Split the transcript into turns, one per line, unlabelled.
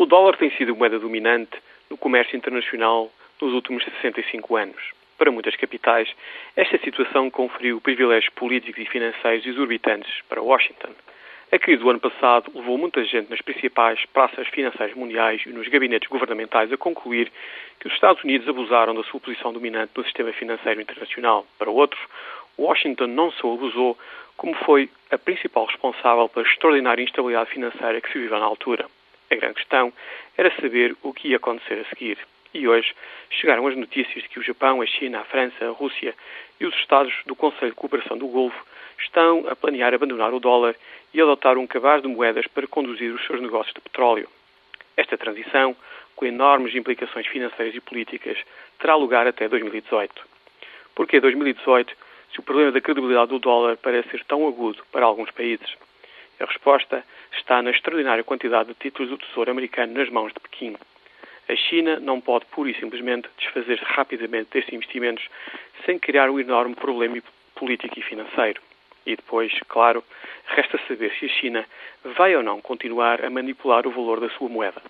O dólar tem sido moeda dominante no comércio internacional nos últimos 65 anos. Para muitas capitais, esta situação conferiu privilégios políticos e financeiros exorbitantes para Washington. A crise do ano passado levou muita gente nas principais praças financeiras mundiais e nos gabinetes governamentais a concluir que os Estados Unidos abusaram da sua posição dominante no sistema financeiro internacional. Para outros, Washington não só abusou, como foi a principal responsável pela extraordinária instabilidade financeira que se viveu na altura. A grande questão era saber o que ia acontecer a seguir. E hoje chegaram as notícias de que o Japão, a China, a França, a Rússia e os Estados do Conselho de Cooperação do Golfo estão a planear abandonar o dólar e adotar um cabaz de moedas para conduzir os seus negócios de petróleo. Esta transição, com enormes implicações financeiras e políticas, terá lugar até 2018. Porquê 2018 se o problema da credibilidade do dólar parece ser tão agudo para alguns países? A resposta está na extraordinária quantidade de títulos do Tesouro americano nas mãos de Pequim. A China não pode pura e simplesmente desfazer-se rapidamente destes investimentos sem criar um enorme problema político e financeiro. E depois, claro, resta saber se a China vai ou não continuar a manipular o valor da sua moeda.